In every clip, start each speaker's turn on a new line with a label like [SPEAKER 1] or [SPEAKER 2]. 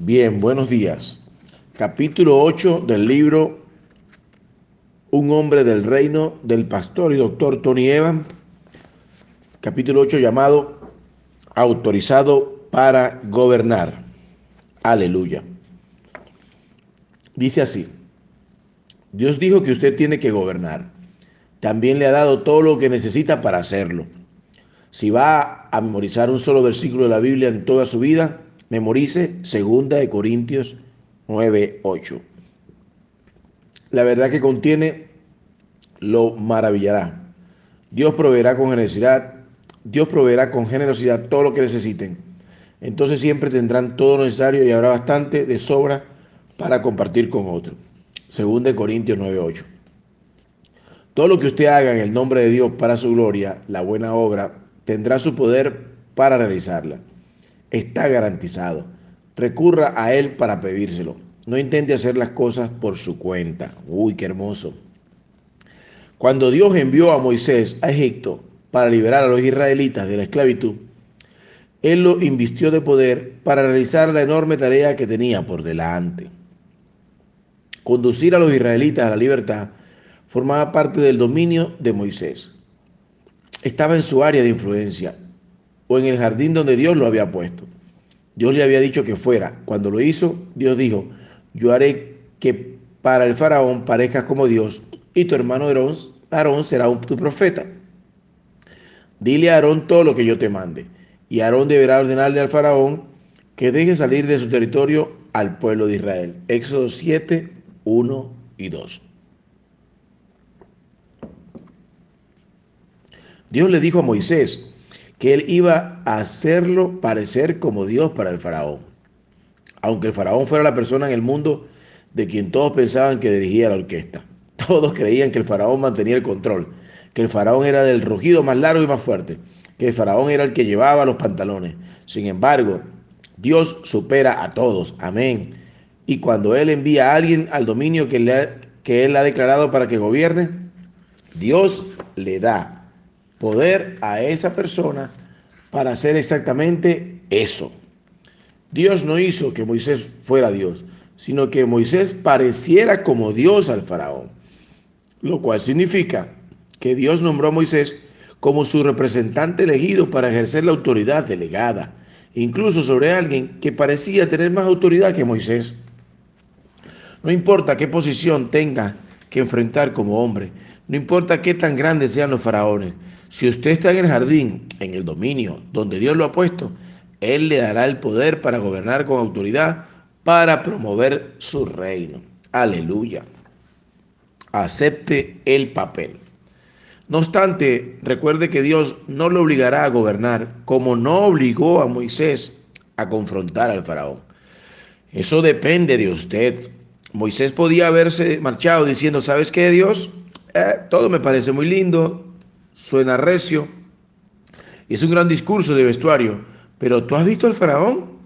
[SPEAKER 1] Bien, buenos días. Capítulo 8 del libro Un hombre del reino del pastor y doctor Tony Evans. Capítulo 8 llamado Autorizado para gobernar. Aleluya. Dice así. Dios dijo que usted tiene que gobernar. También le ha dado todo lo que necesita para hacerlo. Si va a memorizar un solo versículo de la Biblia en toda su vida, memorice 2 de Corintios 9:8. La verdad que contiene lo maravillará. Dios proveerá con generosidad, Dios proveerá con generosidad todo lo que necesiten. Entonces siempre tendrán todo lo necesario y habrá bastante de sobra para compartir con otros. 2 Corintios 9:8. Todo lo que usted haga en el nombre de Dios para su gloria, la buena obra, tendrá su poder para realizarla. Está garantizado. Recurra a Él para pedírselo. No intente hacer las cosas por su cuenta. Uy, qué hermoso. Cuando Dios envió a Moisés a Egipto para liberar a los israelitas de la esclavitud, Él lo invistió de poder para realizar la enorme tarea que tenía por delante. Conducir a los israelitas a la libertad formaba parte del dominio de Moisés. Estaba en su área de influencia o en el jardín donde Dios lo había puesto. Dios le había dicho que fuera. Cuando lo hizo, Dios dijo, yo haré que para el faraón parezcas como Dios y tu hermano Aarón, será tu profeta. Dile a Aarón todo lo que yo te mande. Y Aarón deberá ordenarle al faraón que deje salir de su territorio al pueblo de Israel. Éxodo 7, 1 y 2. Dios le dijo a Moisés que él iba a hacerlo parecer como Dios para el faraón. Aunque el faraón fuera la persona en el mundo de quien todos pensaban que dirigía la orquesta. Todos creían que el faraón mantenía el control, que el faraón era del rugido más largo y más fuerte, que el faraón era el que llevaba los pantalones. Sin embargo, Dios supera a todos. Amén. Y cuando Él envía a alguien al dominio que, que Él ha declarado para que gobierne, Dios le da poder a esa persona para hacer exactamente eso. Dios no hizo que Moisés fuera Dios, sino que Moisés pareciera como Dios al faraón, lo cual significa que Dios nombró a Moisés como su representante elegido para ejercer la autoridad delegada, incluso sobre alguien que parecía tener más autoridad que Moisés. No importa qué posición tenga que enfrentar como hombre, no importa qué tan grandes sean los faraones, si usted está en el jardín, en el dominio donde Dios lo ha puesto, Él le dará el poder para gobernar con autoridad, para promover su reino. Aleluya. Acepte el papel. No obstante, recuerde que Dios no lo obligará a gobernar como no obligó a Moisés a confrontar al faraón. Eso depende de usted. Moisés podía haberse marchado diciendo, ¿sabes qué, Dios? Eh, todo me parece muy lindo, suena recio y es un gran discurso de vestuario, pero ¿tú has visto al faraón?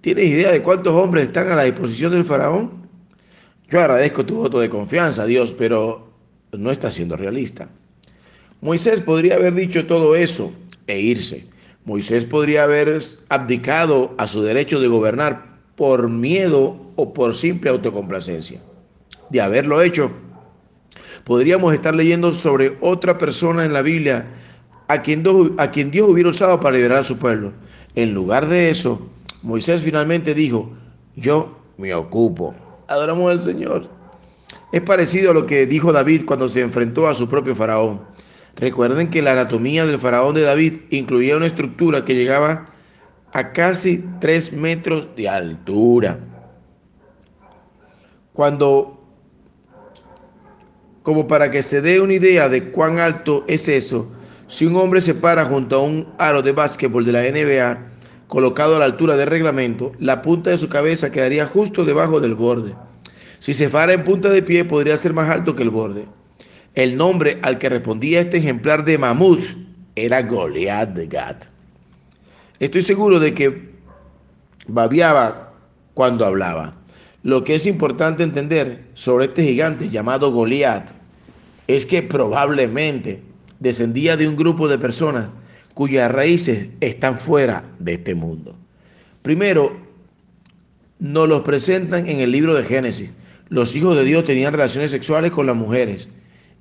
[SPEAKER 1] ¿Tienes idea de cuántos hombres están a la disposición del faraón? Yo agradezco tu voto de confianza, Dios, pero no está siendo realista. Moisés podría haber dicho todo eso e irse. Moisés podría haber abdicado a su derecho de gobernar por miedo o por simple autocomplacencia. De haberlo hecho, podríamos estar leyendo sobre otra persona en la Biblia a quien, Dios, a quien Dios hubiera usado para liderar a su pueblo. En lugar de eso, Moisés finalmente dijo, yo me ocupo. Adoramos al Señor. Es parecido a lo que dijo David cuando se enfrentó a su propio faraón. Recuerden que la anatomía del faraón de David incluía una estructura que llegaba a casi tres metros de altura. Cuando como para que se dé una idea de cuán alto es eso, si un hombre se para junto a un aro de básquetbol de la NBA colocado a la altura del reglamento, la punta de su cabeza quedaría justo debajo del borde. Si se para en punta de pie, podría ser más alto que el borde. El nombre al que respondía este ejemplar de mamut era Goliat de Gat. Estoy seguro de que babiaba cuando hablaba. Lo que es importante entender sobre este gigante llamado Goliat es que probablemente descendía de un grupo de personas cuyas raíces están fuera de este mundo. Primero, nos los presentan en el libro de Génesis. Los hijos de Dios tenían relaciones sexuales con las mujeres.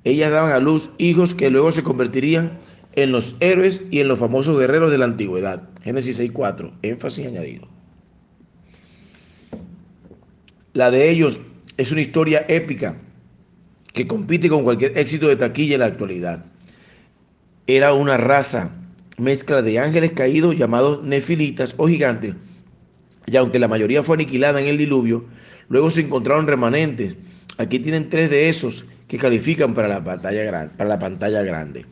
[SPEAKER 1] Ellas daban a luz hijos que luego se convertirían en los héroes y en los famosos guerreros de la antigüedad. Génesis 6.4, énfasis añadido. La de ellos es una historia épica que compite con cualquier éxito de taquilla en la actualidad. Era una raza mezcla de ángeles caídos llamados nefilitas o gigantes, y aunque la mayoría fue aniquilada en el diluvio, luego se encontraron remanentes. Aquí tienen tres de esos que califican para la, batalla para la pantalla grande.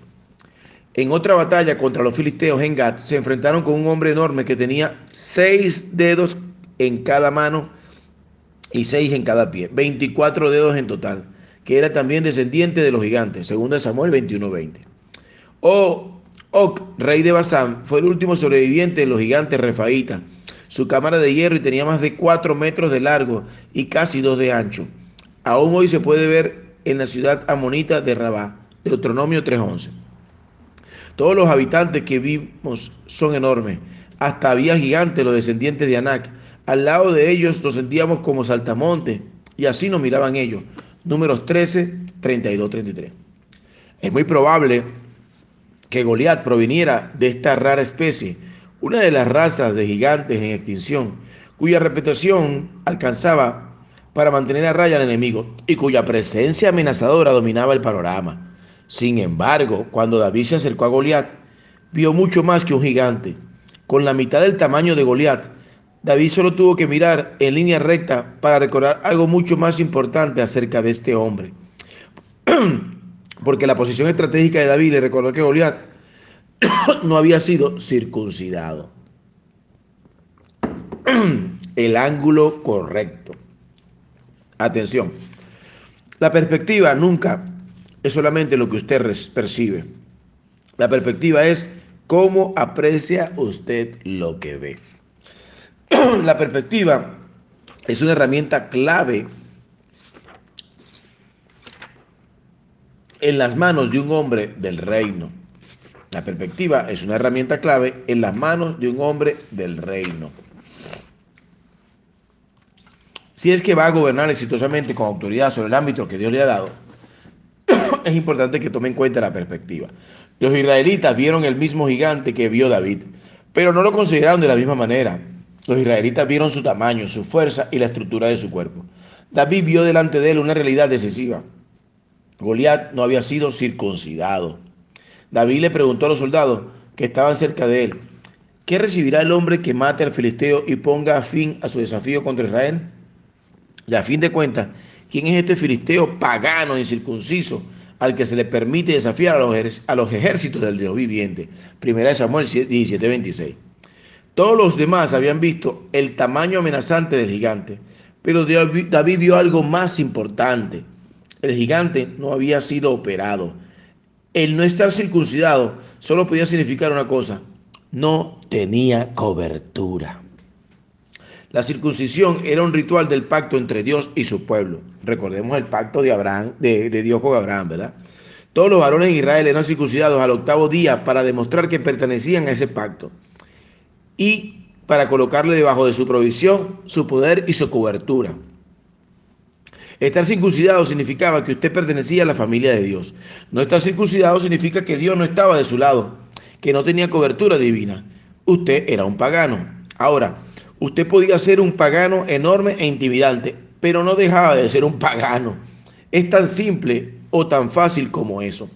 [SPEAKER 1] En otra batalla contra los filisteos en Gat, se enfrentaron con un hombre enorme que tenía seis dedos en cada mano y seis en cada pie, 24 dedos en total, que era también descendiente de los gigantes, según Samuel 21:20. O Oc, rey de Basán, fue el último sobreviviente de los gigantes refaítas. Su cámara de hierro y tenía más de 4 metros de largo y casi 2 de ancho. Aún hoy se puede ver en la ciudad amonita de Rabá, Deuteronomio 3:11. Todos los habitantes que vimos son enormes. Hasta había gigantes, los descendientes de Anac. Al lado de ellos nos sentíamos como saltamontes y así nos miraban ellos. Números 13, 32, 33. Es muy probable que Goliat proviniera de esta rara especie, una de las razas de gigantes en extinción, cuya reputación alcanzaba para mantener a raya al enemigo y cuya presencia amenazadora dominaba el panorama. Sin embargo, cuando David se acercó a Goliat, vio mucho más que un gigante. Con la mitad del tamaño de Goliat, David solo tuvo que mirar en línea recta para recordar algo mucho más importante acerca de este hombre. Porque la posición estratégica de David le recordó que Goliat no había sido circuncidado. El ángulo correcto. Atención. La perspectiva nunca es solamente lo que usted percibe. La perspectiva es cómo aprecia usted lo que ve. La perspectiva es una herramienta clave en las manos de un hombre del reino. La perspectiva es una herramienta clave en las manos de un hombre del reino. Si es que va a gobernar exitosamente con autoridad sobre el ámbito que Dios le ha dado, es importante que tome en cuenta la perspectiva. Los israelitas vieron el mismo gigante que vio David, pero no lo consideraron de la misma manera. Los israelitas vieron su tamaño, su fuerza y la estructura de su cuerpo. David vio delante de él una realidad decisiva. Goliat no había sido circuncidado. David le preguntó a los soldados que estaban cerca de él, ¿qué recibirá el hombre que mate al filisteo y ponga fin a su desafío contra Israel? Y a fin de cuentas, ¿quién es este filisteo pagano, incircunciso, al que se le permite desafiar a los, a los ejércitos del Dios viviente? Primera de Samuel 17:26. Todos los demás habían visto el tamaño amenazante del gigante, pero David vio algo más importante. El gigante no había sido operado. El no estar circuncidado solo podía significar una cosa, no tenía cobertura. La circuncisión era un ritual del pacto entre Dios y su pueblo. Recordemos el pacto de Abraham, de, Dios con Abraham, ¿verdad? Todos los varones de Israel eran circuncidados al octavo día para demostrar que pertenecían a ese pacto y para colocarle debajo de su provisión, su poder y su cobertura. Estar circuncidado significaba que usted pertenecía a la familia de Dios. No estar circuncidado significa que Dios no estaba de su lado, que no tenía cobertura divina. Usted era un pagano. Ahora, usted podía ser un pagano enorme e intimidante, pero no dejaba de ser un pagano. Es tan simple o tan fácil como eso.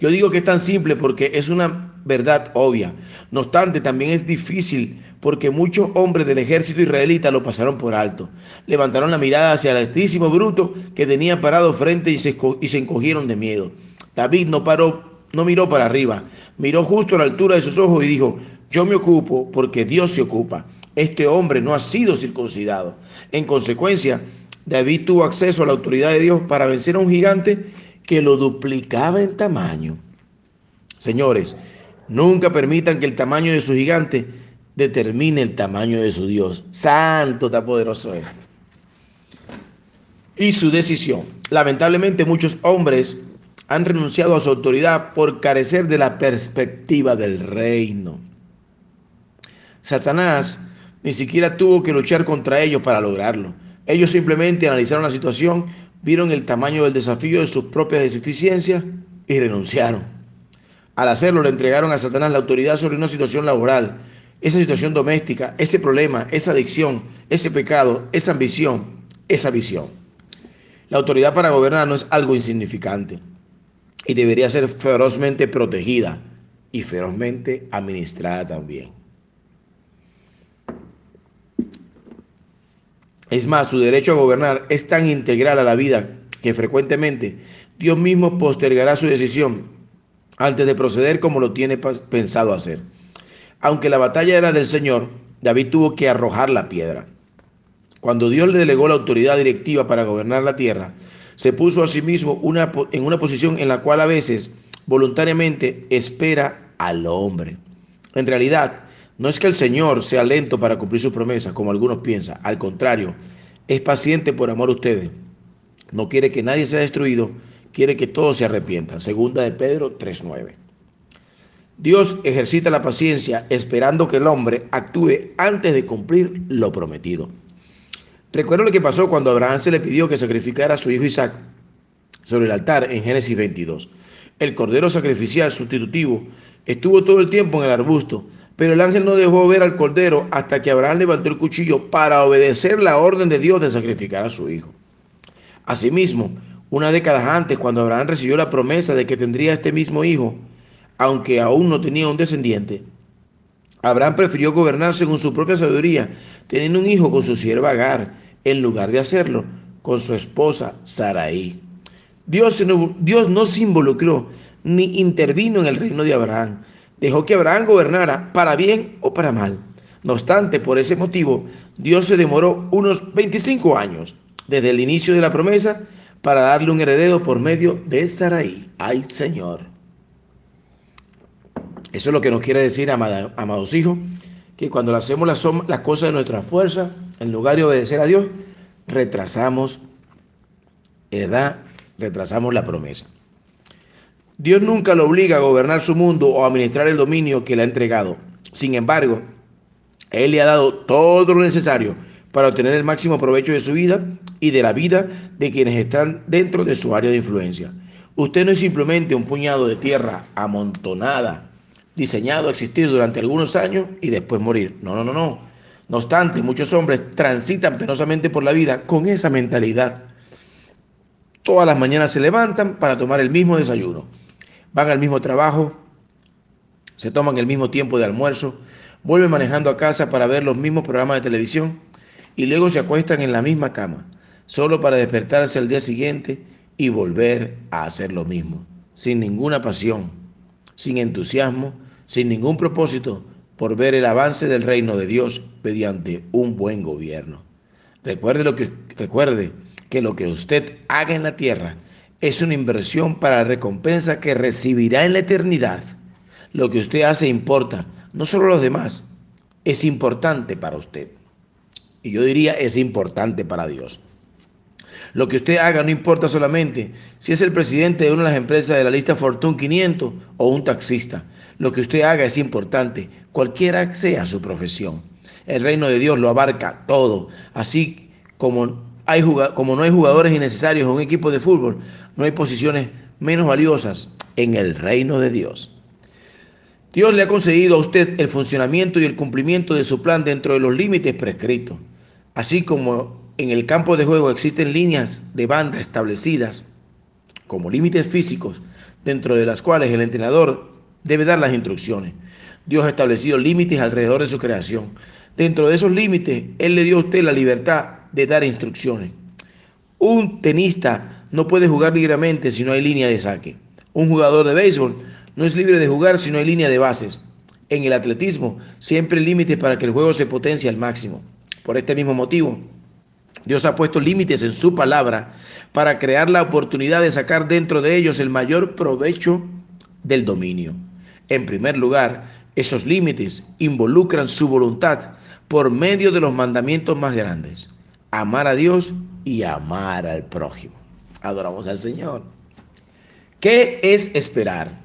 [SPEAKER 1] Yo digo que es tan simple porque es una verdad obvia. No obstante, también es difícil porque muchos hombres del ejército israelita lo pasaron por alto. Levantaron la mirada hacia el altísimo bruto que tenía parado frente y se, encogieron de miedo. David no paró, no miró para arriba, miró justo a la altura de sus ojos y dijo, yo me ocupo porque Dios se ocupa. Este hombre no ha sido circuncidado. En consecuencia, David tuvo acceso a la autoridad de Dios para vencer a un gigante que lo duplicaba en tamaño. Señores, nunca permitan que el tamaño de su gigante determine el tamaño de su Dios. Santo, tan poderoso es. Y su decisión. Lamentablemente muchos hombres han renunciado a su autoridad por carecer de la perspectiva del reino. Satanás ni siquiera tuvo que luchar contra ellos para lograrlo. Ellos simplemente analizaron la situación, vieron el tamaño del desafío de sus propias deficiencias y renunciaron. Al hacerlo, le entregaron a Satanás la autoridad sobre una situación laboral, esa situación doméstica, ese problema, esa adicción, ese pecado, esa ambición, esa visión. La autoridad para gobernar no es algo insignificante y debería ser ferozmente protegida y ferozmente administrada también. Es más, su derecho a gobernar es tan integral a la vida que frecuentemente Dios mismo postergará su decisión antes de proceder como lo tiene pensado hacer. Aunque la batalla era del Señor, David tuvo que arrojar la piedra. Cuando Dios le delegó la autoridad directiva para gobernar la tierra, se puso a sí mismo en una posición en la cual a veces voluntariamente espera al hombre. En realidad, no es que el Señor sea lento para cumplir su promesa, como algunos piensan. Al contrario, es paciente por amor a ustedes. No quiere que nadie sea destruido, quiere que todos se arrepientan. Segunda de Pedro 3.9. Dios ejercita la paciencia esperando que el hombre actúe antes de cumplir lo prometido. Recuerdo lo que pasó cuando Abraham se le pidió que sacrificara a su hijo Isaac sobre el altar en Génesis 22. El cordero sacrificial sustitutivo estuvo todo el tiempo en el arbusto, pero el ángel no dejó ver al cordero hasta que Abraham levantó el cuchillo para obedecer la orden de Dios de sacrificar a su hijo. Asimismo, una década antes, cuando Abraham recibió la promesa de que tendría este mismo hijo, aunque aún no tenía un descendiente, Abraham prefirió gobernar según su propia sabiduría, teniendo un hijo con su sierva Agar, en lugar de hacerlo con su esposa Saraí. Dios, Dios no se involucró ni intervino en el reino de Abraham. Dejó que Abraham gobernara para bien o para mal. No obstante, por ese motivo, Dios se demoró unos 25 años desde el inicio de la promesa para darle un heredero por medio de Saraí. ¡Ay, Señor! Eso es lo que nos quiere decir, amados hijos, que cuando hacemos las, cosas de nuestra fuerza, en lugar de obedecer a Dios, retrasamos, ¿verdad? Retrasamos la promesa. Dios nunca lo obliga a gobernar su mundo o a administrar el dominio que le ha entregado. Sin embargo, Él le ha dado todo lo necesario para obtener el máximo provecho de su vida y de la vida de quienes están dentro de su área de influencia. Usted no es simplemente un puñado de tierra amontonada diseñado a existir durante algunos años y después morir. No, no, no, no. No obstante, muchos hombres transitan penosamente por la vida con esa mentalidad. Todas las mañanas se levantan para tomar el mismo desayuno. Van al mismo trabajo, se toman el mismo tiempo de almuerzo, vuelven manejando a casa para ver los mismos programas de televisión y luego se acuestan en la misma cama, solo para despertarse al día siguiente y volver a hacer lo mismo, sin ninguna pasión sin entusiasmo, sin ningún propósito por ver el avance del reino de Dios mediante un buen gobierno. Recuerde, lo que, recuerde que lo que usted haga en la tierra es una inversión para la recompensa que recibirá en la eternidad. Lo que usted hace importa, no solo los demás, es importante para usted. Y yo diría, es importante para Dios. Lo que usted haga no importa solamente si es el presidente de una de las empresas de la lista Fortune 500 o un taxista. Lo que usted haga es importante, cualquiera sea su profesión. El reino de Dios lo abarca todo. Así como, como no hay jugadores innecesarios en un equipo de fútbol, no hay posiciones menos valiosas en el reino de Dios. Dios le ha concedido a usted el funcionamiento y el cumplimiento de su plan dentro de los límites prescritos, así como en el campo de juego existen líneas de banda establecidas como límites físicos dentro de las cuales el entrenador debe dar las instrucciones. Dios ha establecido límites alrededor de su creación. Dentro de esos límites, Él le dio a usted la libertad de dar instrucciones. Un tenista no puede jugar libremente si no hay línea de saque. Un jugador de béisbol no es libre de jugar si no hay línea de bases. En el atletismo siempre hay límites para que el juego se potencie al máximo. Por este mismo motivo, Dios ha puesto límites en su palabra para crear la oportunidad de sacar dentro de ellos el mayor provecho del dominio. En primer lugar, esos límites involucran su voluntad por medio de los mandamientos más grandes. Amar a Dios y amar al prójimo. Adoramos al Señor. ¿Qué es esperar?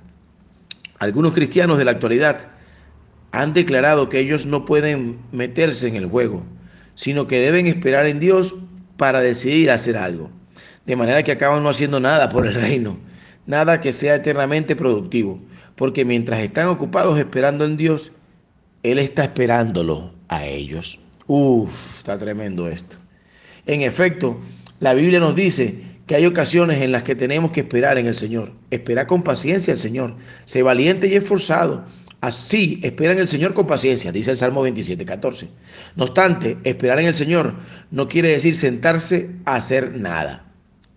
[SPEAKER 1] Algunos cristianos de la actualidad han declarado que ellos no pueden meterse en el juego, sino que deben esperar en Dios para decidir hacer algo. De manera que acaban no haciendo nada por el reino, nada que sea eternamente productivo, porque mientras están ocupados esperando en Dios, Él está esperándolo a ellos. Uf, está tremendo esto. En efecto, la Biblia nos dice que hay ocasiones en las que tenemos que esperar en el Señor. Espera con paciencia al Señor. Sé valiente y esforzado. Así, espera en el Señor con paciencia, dice el Salmo 27, 14. No obstante, esperar en el Señor no quiere decir sentarse a hacer nada.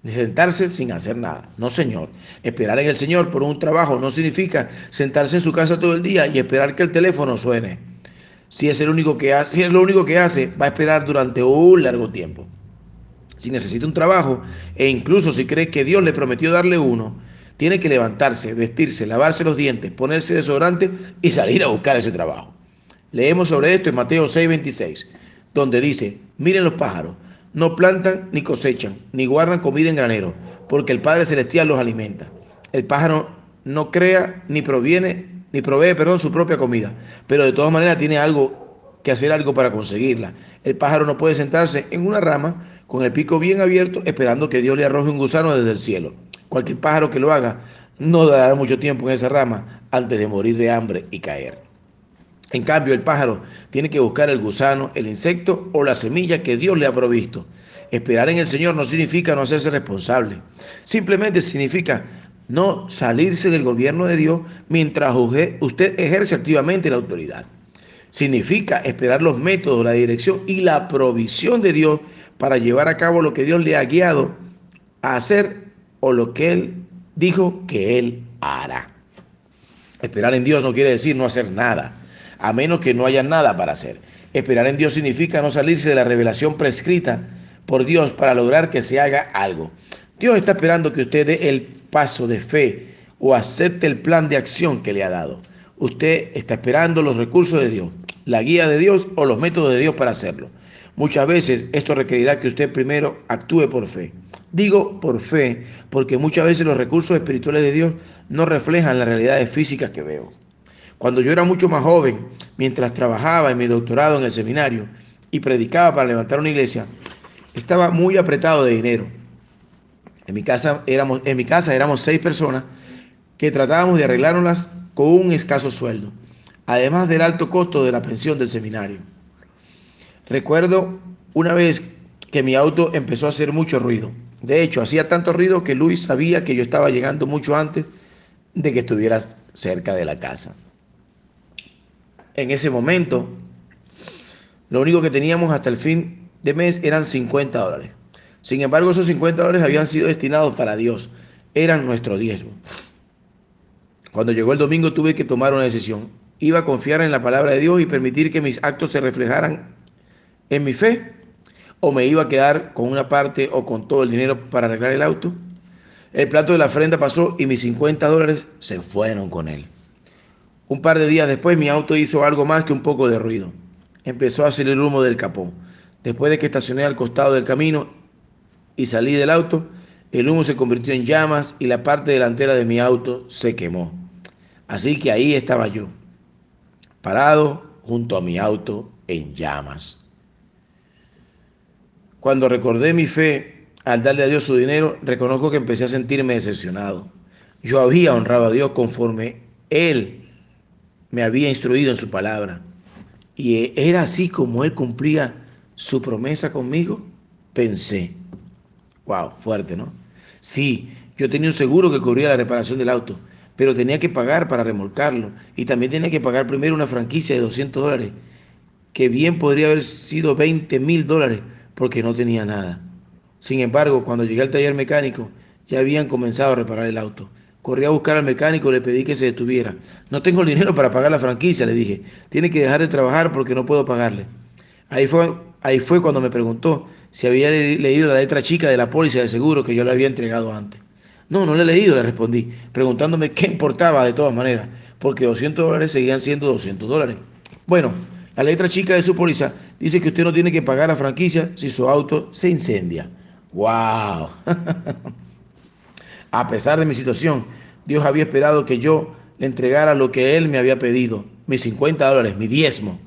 [SPEAKER 1] Sentarse sin hacer nada. No, Señor. Esperar en el Señor por un trabajo no significa sentarse en su casa todo el día y esperar que el teléfono suene. Si es, el único que hace, si es lo único que hace, va a esperar durante un largo tiempo si necesita un trabajo e incluso si cree que Dios le prometió darle uno, tiene que levantarse, vestirse, lavarse los dientes, ponerse desodorante y salir a buscar ese trabajo. Leemos sobre esto en Mateo 6:26, donde dice, miren los pájaros, no plantan ni cosechan, ni guardan comida en granero, porque el Padre Celestial los alimenta. El pájaro no crea ni proviene, ni provee, perdón, su propia comida, pero de todas maneras tiene algo que hacer algo para conseguirla. El pájaro no puede sentarse en una rama con el pico bien abierto esperando que Dios le arroje un gusano desde el cielo. Cualquier pájaro que lo haga no dará mucho tiempo en esa rama antes de morir de hambre y caer. En cambio, el pájaro tiene que buscar el gusano, el insecto o la semilla que Dios le ha provisto. Esperar en el Señor no significa no hacerse responsable. Simplemente significa no salirse del gobierno de Dios mientras usted ejerce activamente la autoridad. Significa esperar los métodos, la dirección y la provisión de Dios para llevar a cabo lo que Dios le ha guiado a hacer o lo que Él dijo que Él hará. Esperar en Dios no quiere decir no hacer nada, a menos que no haya nada para hacer. Esperar en Dios significa no salirse de la revelación prescrita por Dios para lograr que se haga algo. Dios está esperando que usted dé el paso de fe o acepte el plan de acción que le ha dado. Usted está esperando los recursos de Dios, la guía de Dios o los métodos de Dios para hacerlo. Muchas veces esto requerirá que usted primero actúe por fe. Digo por fe porque muchas veces los recursos espirituales de Dios no reflejan las realidades físicas que veo. Cuando yo era mucho más joven, mientras trabajaba en mi doctorado en el seminario y predicaba para levantar una iglesia, estaba muy apretado de dinero. En mi casa éramos, en mi casa éramos seis personas que tratábamos de arreglárnoslas con un escaso sueldo, además del alto costo de la pensión del seminario. Recuerdo una vez que mi auto empezó a hacer mucho ruido. De hecho, hacía tanto ruido que Luis sabía que yo estaba llegando mucho antes de que estuvieras cerca de la casa. En ese momento, lo único que teníamos hasta el fin de mes eran 50 dólares. Sin embargo, esos 50 dólares habían sido destinados para Dios. Eran nuestro diezmo. Cuando llegó el domingo tuve que tomar una decisión. Iba a confiar en la palabra de Dios y permitir que mis actos se reflejaran en mi fe. O me iba a quedar con una parte o con todo el dinero para arreglar el auto. El plato de la ofrenda pasó y mis 50 dólares se fueron con él. Un par de días después mi auto hizo algo más que un poco de ruido. Empezó a salir humo del capó. Después de que estacioné al costado del camino y salí del auto, el humo se convirtió en llamas y la parte delantera de mi auto se quemó. Así que ahí estaba yo, parado junto a mi auto en llamas. Cuando recordé mi fe al darle a Dios su dinero, reconozco que empecé a sentirme decepcionado. Yo había honrado a Dios conforme Él me había instruido en su palabra. Y era así como Él cumplía su promesa conmigo. Pensé, wow, fuerte, ¿no? Sí, yo tenía un seguro que cubría la reparación del auto, pero tenía que pagar para remolcarlo y también tenía que pagar primero una franquicia de 200 dólares, que bien podría haber sido 20 mil dólares porque no tenía nada. Sin embargo, cuando llegué al taller mecánico, ya habían comenzado a reparar el auto. Corrí a buscar al mecánico y le pedí que se detuviera. No tengo el dinero para pagar la franquicia, le dije. Tiene que dejar de trabajar porque no puedo pagarle. Ahí fue, ahí fue cuando me preguntó si había leído la letra chica de la póliza de seguro que yo le había entregado antes. No, no le he leído, le respondí, preguntándome qué importaba de todas maneras, porque 200 dólares seguían siendo 200 dólares. Bueno, la letra chica de su póliza dice que usted no tiene que pagar la franquicia si su auto se incendia. ¡Wow! A pesar de mi situación, Dios había esperado que yo le entregara lo que Él me había pedido, mis 50 dólares, mi diezmo,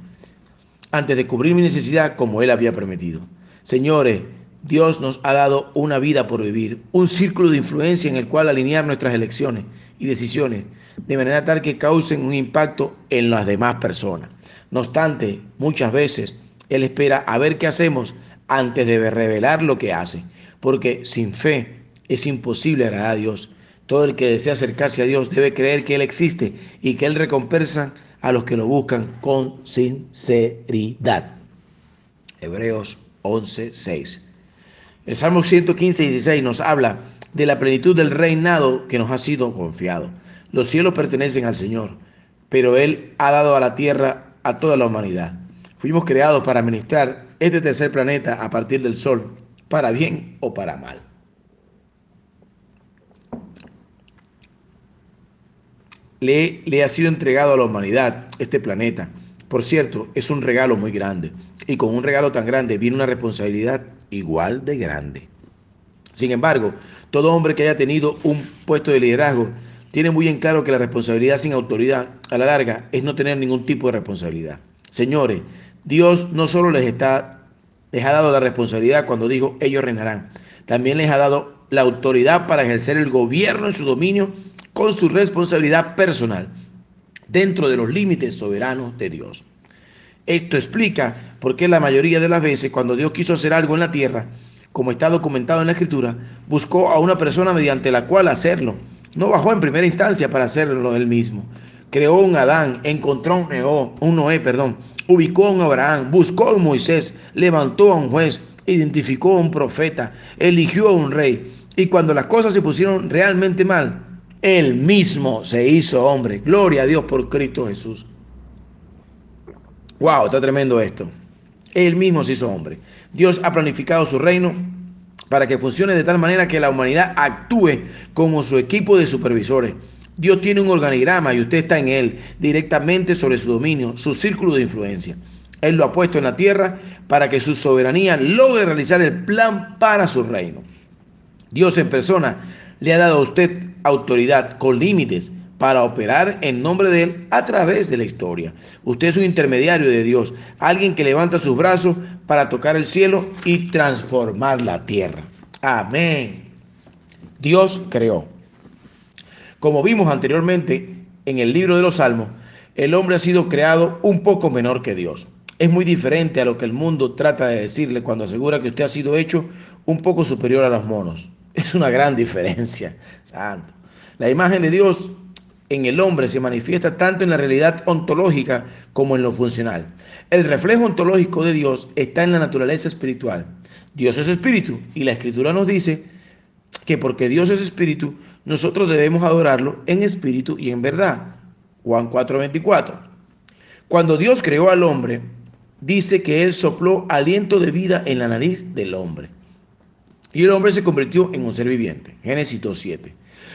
[SPEAKER 1] antes de cubrir mi necesidad como Él había prometido. Señores, Dios nos ha dado una vida por vivir, un círculo de influencia en el cual alinear nuestras elecciones y decisiones de manera tal que causen un impacto en las demás personas. No obstante, muchas veces Él espera a ver qué hacemos antes de revelar lo que hace, porque sin fe es imposible agradar a Dios. Todo el que desea acercarse a Dios debe creer que Él existe y que Él recompensa a los que lo buscan con sinceridad. Hebreos 11:6. El Salmo 115, 16 nos habla de la plenitud del reinado que nos ha sido confiado. Los cielos pertenecen al Señor, pero Él ha dado a la tierra a toda la humanidad. Fuimos creados para administrar este tercer planeta a partir del Sol, para bien o para mal. Le, ha sido entregado a la humanidad este planeta. Por cierto, es un regalo muy grande. Y con un regalo tan grande viene una responsabilidad igual de grande. Sin embargo, todo hombre que haya tenido un puesto de liderazgo tiene muy en claro que la responsabilidad sin autoridad a la larga es no tener ningún tipo de responsabilidad. Señores, Dios no solo les, ha dado la responsabilidad cuando dijo ellos reinarán, también les ha dado la autoridad para ejercer el gobierno en su dominio con su responsabilidad personal dentro de los límites soberanos de Dios. Esto explica por qué la mayoría de las veces cuando Dios quiso hacer algo en la tierra, como está documentado en la Escritura, buscó a una persona mediante la cual hacerlo. No bajó en primera instancia para hacerlo él mismo. Creó un Adán, encontró un, un Noé, perdón, ubicó a un Abraham, buscó a un Moisés, levantó a un juez, identificó a un profeta, eligió a un rey. Y cuando las cosas se pusieron realmente mal, él mismo se hizo hombre. Gloria a Dios por Cristo Jesús. Wow, está tremendo esto. Él mismo se hizo hombre. Dios ha planificado su reino para que funcione de tal manera que la humanidad actúe como su equipo de supervisores. Dios tiene un organigrama y usted está en él, directamente sobre su dominio, su círculo de influencia. Él lo ha puesto en la tierra para que su soberanía logre realizar el plan para su reino. Dios en persona le ha dado a usted autoridad con límites para operar en nombre de Él a través de la historia. Usted es un intermediario de Dios, alguien que levanta sus brazos para tocar el cielo y transformar la tierra. Amén. Dios creó. Como vimos anteriormente en el libro de los Salmos, el hombre ha sido creado un poco menor que Dios. Es muy diferente a lo que el mundo trata de decirle cuando asegura que usted ha sido hecho un poco superior a los monos. Es una gran diferencia. Santo. La imagen de Dios en el hombre se manifiesta tanto en la realidad ontológica como en lo funcional. El reflejo ontológico de Dios está en la naturaleza espiritual. Dios es espíritu y la escritura nos dice que porque Dios es espíritu, nosotros debemos adorarlo en espíritu y en verdad. Juan 4:24. Cuando Dios creó al hombre, dice que Él sopló aliento de vida en la nariz del hombre. Y el hombre se convirtió en un ser viviente. Génesis 2.7.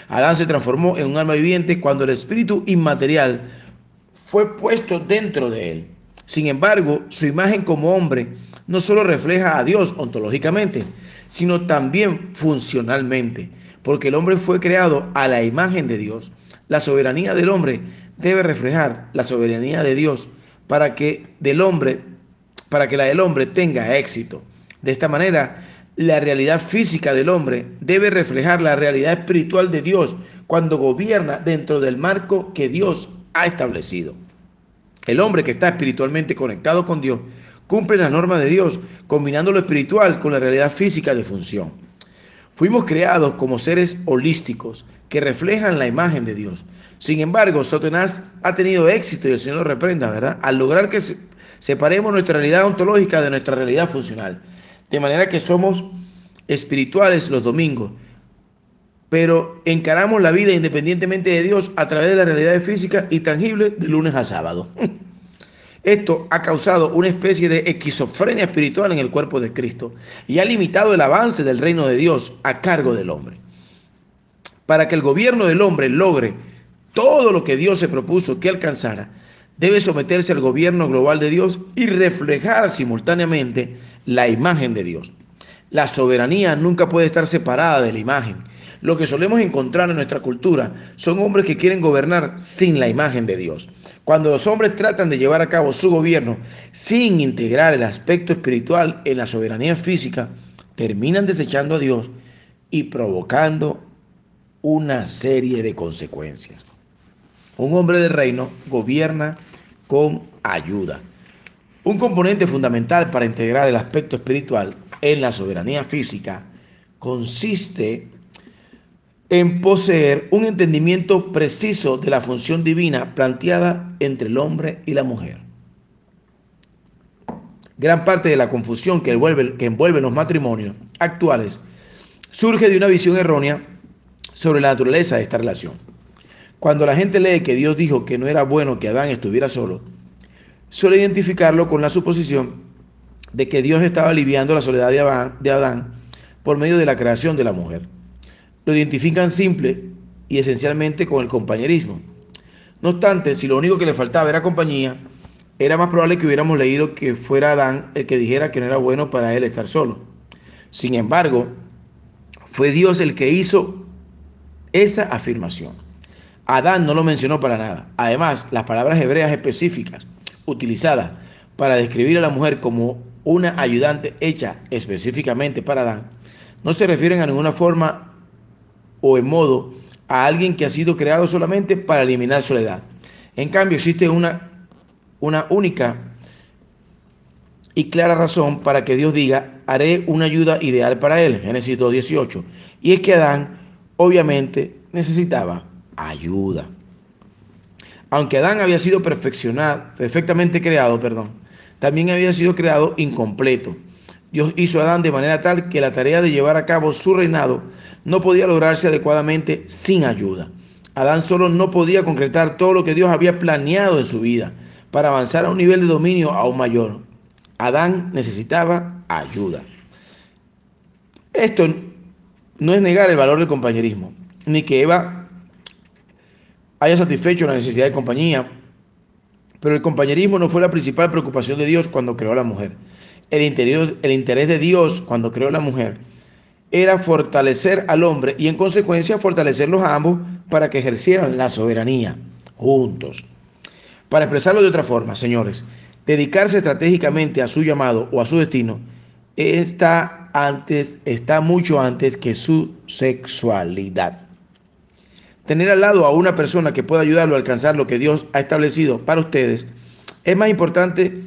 [SPEAKER 1] Adán se transformó en un alma viviente cuando el espíritu inmaterial fue puesto dentro de él. Sin embargo, su imagen como hombre no solo refleja a Dios ontológicamente, sino también funcionalmente, porque el hombre fue creado a la imagen de Dios. La soberanía del hombre debe reflejar la soberanía de Dios para que del hombre, para que la del hombre tenga éxito. De esta manera, la realidad física del hombre debe reflejar la realidad espiritual de Dios cuando gobierna dentro del marco que Dios ha establecido. El hombre que está espiritualmente conectado con Dios cumple la norma de Dios, combinando lo espiritual con la realidad física de función. Fuimos creados como seres holísticos que reflejan la imagen de Dios. Sin embargo, Satanás ha tenido éxito y el Señor lo reprenda, ¿verdad? Al lograr que separemos nuestra realidad ontológica de nuestra realidad funcional. De manera que somos espirituales los domingos, pero encaramos la vida independientemente de Dios a través de la realidad física y tangible de lunes a sábado. Esto ha causado una especie de esquizofrenia espiritual en el cuerpo de Cristo y ha limitado el avance del reino de Dios a cargo del hombre. Para que el gobierno del hombre logre todo lo que Dios se propuso que alcanzara, debe someterse al gobierno global de Dios y reflejar simultáneamente la imagen de Dios. La soberanía nunca puede estar separada de la imagen. Lo que solemos encontrar en nuestra cultura son hombres que quieren gobernar sin la imagen de Dios. Cuando los hombres tratan de llevar a cabo su gobierno sin integrar el aspecto espiritual en la soberanía física, terminan desechando a Dios y provocando una serie de consecuencias. Un hombre del reino gobierna con ayuda. Un componente fundamental para integrar el aspecto espiritual en la soberanía física consiste en poseer un entendimiento preciso de la función divina planteada entre el hombre y la mujer. Gran parte de la confusión que envuelve, los matrimonios actuales surge de una visión errónea sobre la naturaleza de esta relación. Cuando la gente lee que Dios dijo que no era bueno que Adán estuviera solo, suele identificarlo con la suposición de que Dios estaba aliviando la soledad de Adán, por medio de la creación de la mujer. Lo identifican simple y esencialmente con el compañerismo. No obstante, si lo único que le faltaba era compañía, era más probable que hubiéramos leído que fuera Adán el que dijera que no era bueno para él estar solo. Sin embargo, fue Dios el que hizo esa afirmación. Adán no lo mencionó para nada. Además, las palabras hebreas específicas utilizadas para describir a la mujer como una ayudante hecha específicamente para Adán, no se refieren a ninguna forma o en modo a alguien que ha sido creado solamente para eliminar soledad. En cambio, existe una, una única y clara razón para que Dios diga, haré una ayuda ideal para él, Génesis 2.18. Y es que Adán obviamente necesitaba ayuda. Aunque Adán había sido perfeccionado, perfectamente creado, perdón, también había sido creado incompleto. Dios hizo a Adán de manera tal que la tarea de llevar a cabo su reinado no podía lograrse adecuadamente sin ayuda. Adán solo no podía concretar todo lo que Dios había planeado en su vida para avanzar a un nivel de dominio aún mayor. Adán necesitaba ayuda. Esto no es negar el valor del compañerismo, ni que Eva haya satisfecho la necesidad de compañía pero el compañerismo no fue la principal preocupación de Dios cuando creó a la mujer. El, el interés de Dios cuando creó a la mujer era fortalecer al hombre y en consecuencia fortalecerlos a ambos para que ejercieran la soberanía juntos. Para expresarlo de otra forma, señores, dedicarse estratégicamente a su llamado o a su destino está antes, está mucho antes que su sexualidad. Tener al lado a una persona que pueda ayudarlo a alcanzar lo que Dios ha establecido para ustedes es más importante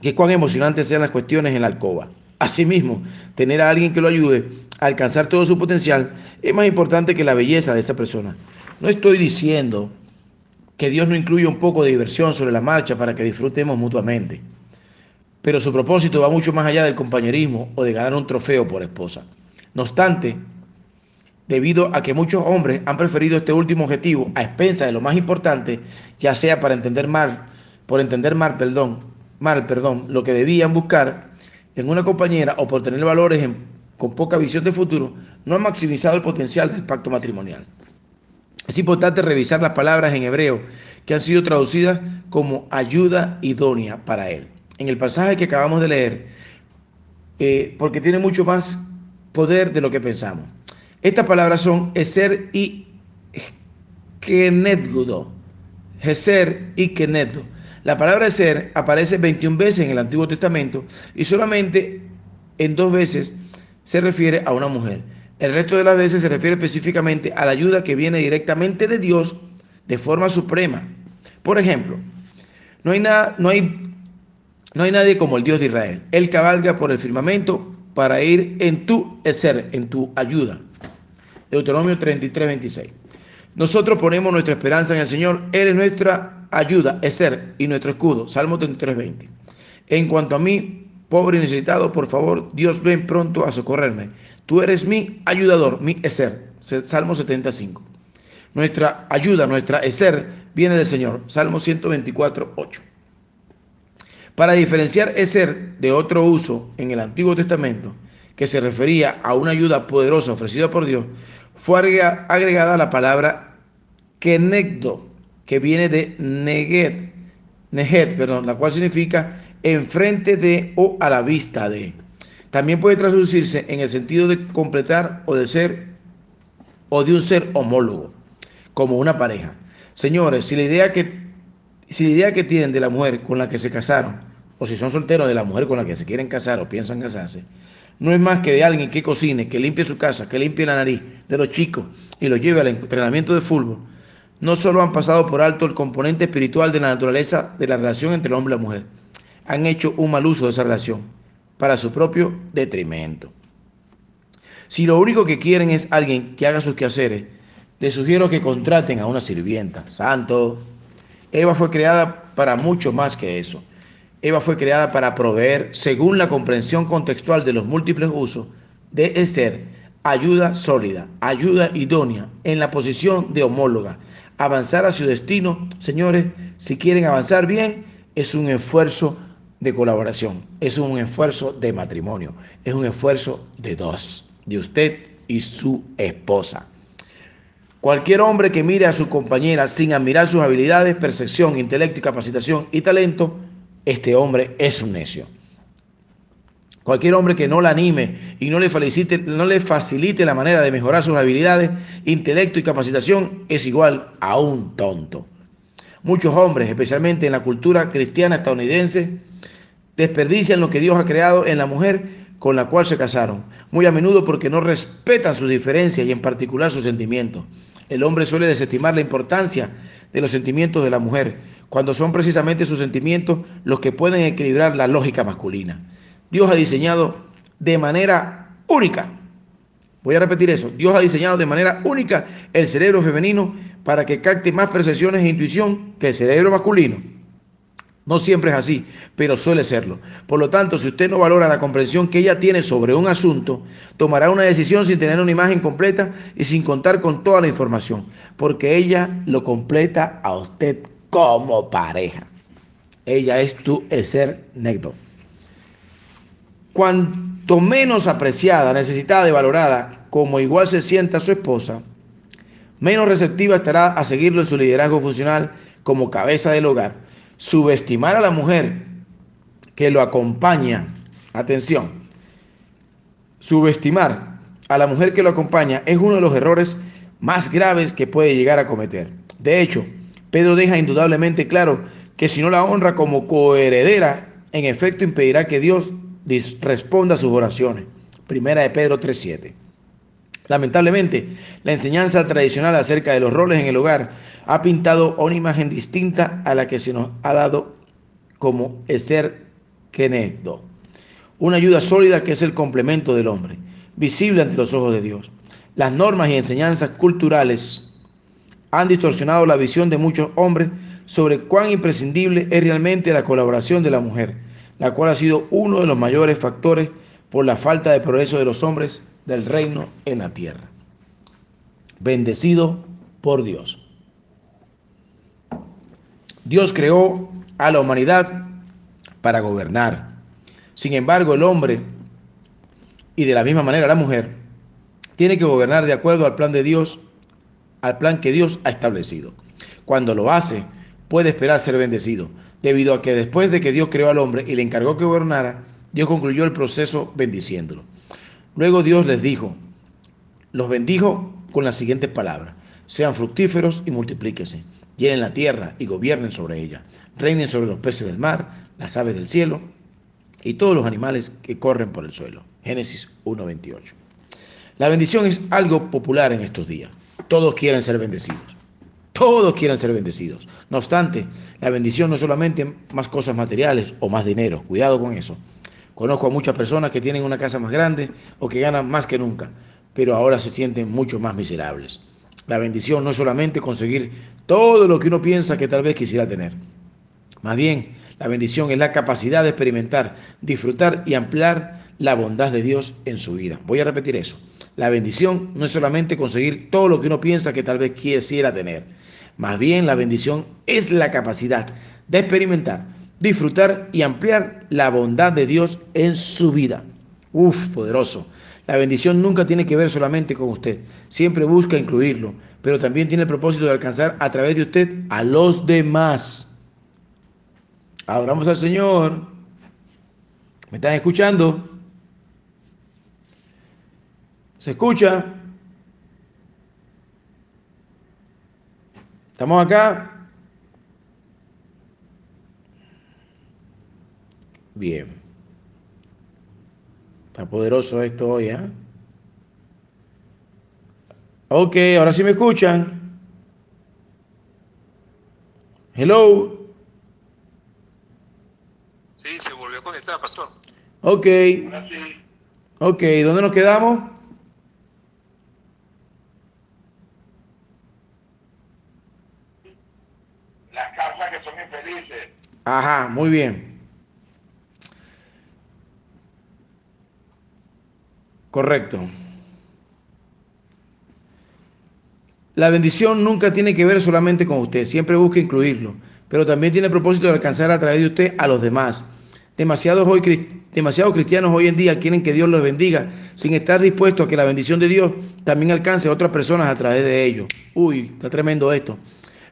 [SPEAKER 1] que cuán emocionantes sean las cuestiones en la alcoba. Asimismo, tener a alguien que lo ayude a alcanzar todo su potencial es más importante que la belleza de esa persona. No estoy diciendo que Dios no incluya un poco de diversión sobre la marcha para que disfrutemos mutuamente, pero su propósito va mucho más allá del compañerismo o de ganar un trofeo por esposa. No obstante, debido a que muchos hombres han preferido este último objetivo a expensa de lo más importante, ya sea para entender mal, por entender mal, perdón, mal, perdón, lo que debían buscar en una compañera o por tener valores con poca visión de futuro, no han maximizado el potencial del pacto matrimonial. Es importante revisar las palabras en hebreo que han sido traducidas como ayuda idónea para él. En el pasaje que acabamos de leer, eh, porque tiene mucho más poder de lo que pensamos. Estas palabras son Eser y Kenedgudo. Eser y Keneddo. La palabra Eser aparece 21 veces en el Antiguo Testamento y solamente en dos veces se refiere a una mujer. El resto de las veces se refiere específicamente a la ayuda que viene directamente de Dios de forma suprema. Por ejemplo, no hay, nada, no hay, no hay nadie como el Dios de Israel. Él cabalga por el firmamento para ir en tu ser, en tu ayuda. Deuteronomio 33, 26. Nosotros ponemos nuestra esperanza en el Señor. Él es nuestra ayuda, es ser y nuestro escudo. Salmo 33, 20. En cuanto a mí, pobre y necesitado, por favor, Dios ven pronto a socorrerme. Tú eres mi ayudador, mi ser. Salmo 75. Nuestra ayuda, nuestra ser viene del Señor. Salmo 124, 8. Para diferenciar ser de otro uso en el Antiguo Testamento, que se refería a una ayuda poderosa ofrecida por Dios, fue agregada la palabra kenegdo, que viene de neget, neget, perdón, la cual significa enfrente de o a la vista de. También puede traducirse en el sentido de completar o de ser o de un ser homólogo, como una pareja. Señores, si la idea que, si la idea que tienen de la mujer con la que se casaron, o si son solteros de la mujer con la que se quieren casar o piensan casarse, no es más que de alguien que cocine, que limpie su casa, que limpie la nariz de los chicos y los lleve al entrenamiento de fútbol, no solo han pasado por alto el componente espiritual de la naturaleza de la relación entre el hombre y la mujer, han hecho un mal uso de esa relación para su propio detrimento. Si lo único que quieren es alguien que haga sus quehaceres, les sugiero que contraten a una sirvienta. Santo. Eva fue creada para mucho más que eso. Eva fue creada para proveer, según la comprensión contextual de los múltiples usos, de ser ayuda sólida, ayuda idónea, en la posición de homóloga, avanzar a su destino, señores, si quieren avanzar bien, es un esfuerzo de colaboración, es un esfuerzo de matrimonio, es un esfuerzo de dos, de usted y su esposa. Cualquier hombre que mire a su compañera sin admirar sus habilidades, percepción, intelecto y capacitación y talento, este hombre es un necio. Cualquier hombre que no la anime y no le, facilite, no le facilite la manera de mejorar sus habilidades, intelecto y capacitación es igual a un tonto. Muchos hombres, especialmente en la cultura cristiana estadounidense, desperdician lo que Dios ha creado en la mujer con la cual se casaron, muy a menudo porque no respetan sus diferencias y en particular sus sentimientos. El hombre suele desestimar la importancia de los sentimientos de la mujer, cuando son precisamente sus sentimientos los que pueden equilibrar la lógica masculina. Dios ha diseñado de manera única, voy a repetir eso, Dios ha diseñado de manera única el cerebro femenino para que capte más percepciones e intuición que el cerebro masculino. No siempre es así, pero suele serlo. Por lo tanto, si usted no valora la comprensión que ella tiene sobre un asunto, tomará una decisión sin tener una imagen completa y sin contar con toda la información, porque ella lo completa a usted como pareja. Ella es tu ser necto. Cuanto menos apreciada, necesitada y valorada, como igual se sienta su esposa, menos receptiva estará a seguirlo en su liderazgo funcional como cabeza del hogar. Subestimar a la mujer que lo acompaña, atención, subestimar a la mujer que lo acompaña es uno de los errores más graves que puede llegar a cometer. De hecho, Pedro deja indudablemente claro que si no la honra como coheredera, en efecto impedirá que Dios responda a sus oraciones. Primera de Pedro 3.7. Lamentablemente, la enseñanza tradicional acerca de los roles en el hogar ha pintado una imagen distinta a la que se nos ha dado como ser kenegdo. Una ayuda sólida que es el complemento del hombre, visible ante los ojos de Dios. Las normas y enseñanzas culturales han distorsionado la visión de muchos hombres sobre cuán imprescindible es realmente la colaboración de la mujer la cual ha sido uno de los mayores factores por la falta de progreso de los hombres del reino en la tierra. Bendecido por Dios. Dios creó a la humanidad para gobernar. Sin embargo, el hombre, y de la misma manera la mujer, tiene que gobernar de acuerdo al plan de Dios, al plan que Dios ha establecido. Cuando lo hace, puede esperar ser bendecido debido a que después de que Dios creó al hombre y le encargó que gobernara, Dios concluyó el proceso bendiciéndolo. Luego Dios les dijo, los bendijo con las siguientes palabras, sean fructíferos y multiplíquense, llenen la tierra y gobiernen sobre ella, reinen sobre los peces del mar, las aves del cielo y todos los animales que corren por el suelo. Génesis 1.28. La bendición es algo popular en estos días. Todos quieren ser bendecidos. Todos quieren ser bendecidos. No obstante, la bendición no es solamente más cosas materiales o más dinero. Cuidado con eso. Conozco a muchas personas que tienen una casa más grande o que ganan más que nunca, pero ahora se sienten mucho más miserables. La bendición no es solamente conseguir todo lo que uno piensa que tal vez quisiera tener. Más bien, la bendición es la capacidad de experimentar, disfrutar y ampliar la bondad de Dios en su vida. Voy a repetir eso. La bendición no es solamente conseguir todo lo que uno piensa que tal vez quisiera tener. Más bien la bendición es la capacidad de experimentar, disfrutar y ampliar la bondad de Dios en su vida. Uf, poderoso. La bendición nunca tiene que ver solamente con usted. Siempre busca incluirlo, pero también tiene el propósito de alcanzar a través de usted a los demás. Adoramos al Señor. ¿Me están escuchando? ¿Se escucha? ¿Estamos acá? Bien. Está poderoso esto hoy, ¿eh? Ok, ahora sí me escuchan. Hello.
[SPEAKER 2] Sí, se volvió a conectar, pastor.
[SPEAKER 1] Ok. Ok, ¿dónde nos quedamos?
[SPEAKER 3] Las causas que son infelices.
[SPEAKER 1] Ajá, muy bien. Correcto. La bendición nunca tiene que ver solamente con usted, siempre busca incluirlo, pero también tiene el propósito de alcanzar a través de usted a los demás. Demasiados, hoy, demasiados cristianos hoy en día quieren que Dios los bendiga sin estar dispuestos a que la bendición de Dios también alcance a otras personas a través de ellos. Uy, está tremendo esto.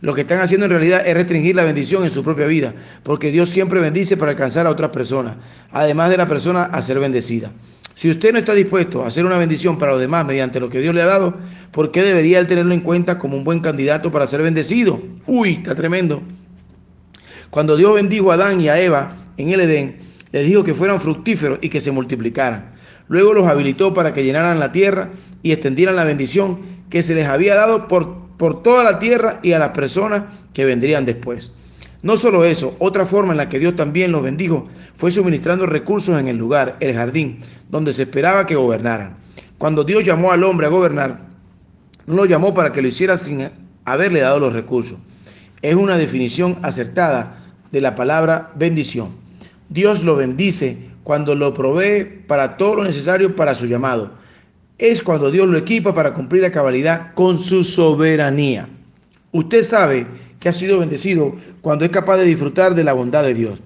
[SPEAKER 1] Lo que están haciendo en realidad es restringir la bendición en su propia vida, porque Dios siempre bendice para alcanzar a otras personas, además de la persona a ser bendecida. Si usted no está dispuesto a hacer una bendición para los demás mediante lo que Dios le ha dado, ¿por qué debería él tenerlo en cuenta como un buen candidato para ser bendecido? Uy, está tremendo. Cuando Dios bendijo a Adán y a Eva en el Edén, les dijo que fueran fructíferos y que se multiplicaran. Luego los habilitó para que llenaran la tierra y extendieran la bendición que se les había dado por, por toda la tierra y a las personas que vendrían después. No solo eso, otra forma en la que Dios también los bendijo fue suministrando recursos en el lugar, el jardín, donde se esperaba que gobernaran. Cuando Dios llamó al hombre a gobernar, no lo llamó para que lo hiciera sin haberle dado los recursos. Es una definición acertada de la palabra bendición. Dios lo bendice cuando lo provee para todo lo necesario para su llamado. Es cuando Dios lo equipa para cumplir la cabalidad con su soberanía. Usted sabe que ha sido bendecido cuando es capaz de disfrutar de la bondad de Dios.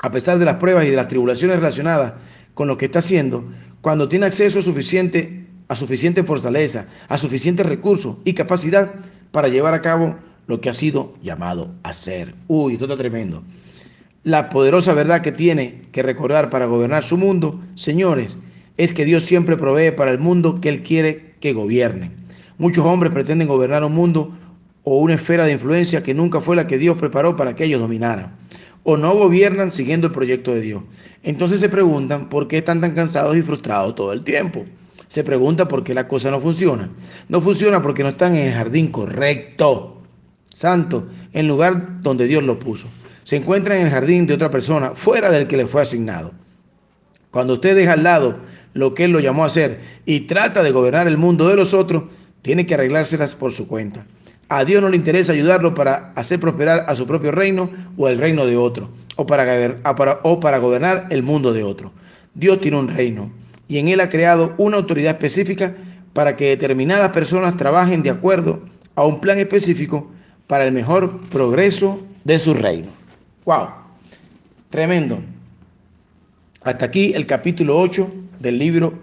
[SPEAKER 1] A pesar de las pruebas y de las tribulaciones relacionadas con lo que está haciendo, cuando tiene acceso suficiente, a suficiente fortaleza, a suficientes recursos y capacidad para llevar a cabo lo que ha sido llamado a hacer. Uy, esto está tremendo. La poderosa verdad que tiene que recordar para gobernar su mundo, señores, es que Dios siempre provee para el mundo que Él quiere que gobierne. Muchos hombres pretenden gobernar un mundo o una esfera de influencia que nunca fue la que Dios preparó para que ellos dominaran. O no gobiernan siguiendo el proyecto de Dios. Entonces se preguntan por qué están tan cansados y frustrados todo el tiempo. Se pregunta por qué la cosa no funciona. No funciona porque no están en el jardín correcto, santo, en lugar donde Dios lo puso. Se encuentran en el jardín de otra persona, fuera del que le fue asignado. Cuando usted deja al lado lo que Él lo llamó a hacer y trata de gobernar el mundo de los otros, tiene que arreglárselas por su cuenta. A Dios no le interesa ayudarlo para hacer prosperar a su propio reino o el reino de otro, o para, o para gobernar el mundo de otro. Dios tiene un reino y en él ha creado una autoridad específica para que determinadas personas trabajen de acuerdo a un plan específico para el mejor progreso de su reino. ¡Wow! Tremendo. Hasta aquí el capítulo 8 del libro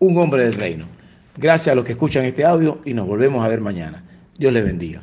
[SPEAKER 1] Un hombre del reino. Gracias a los que escuchan este audio y nos volvemos a ver mañana. Dios les bendiga.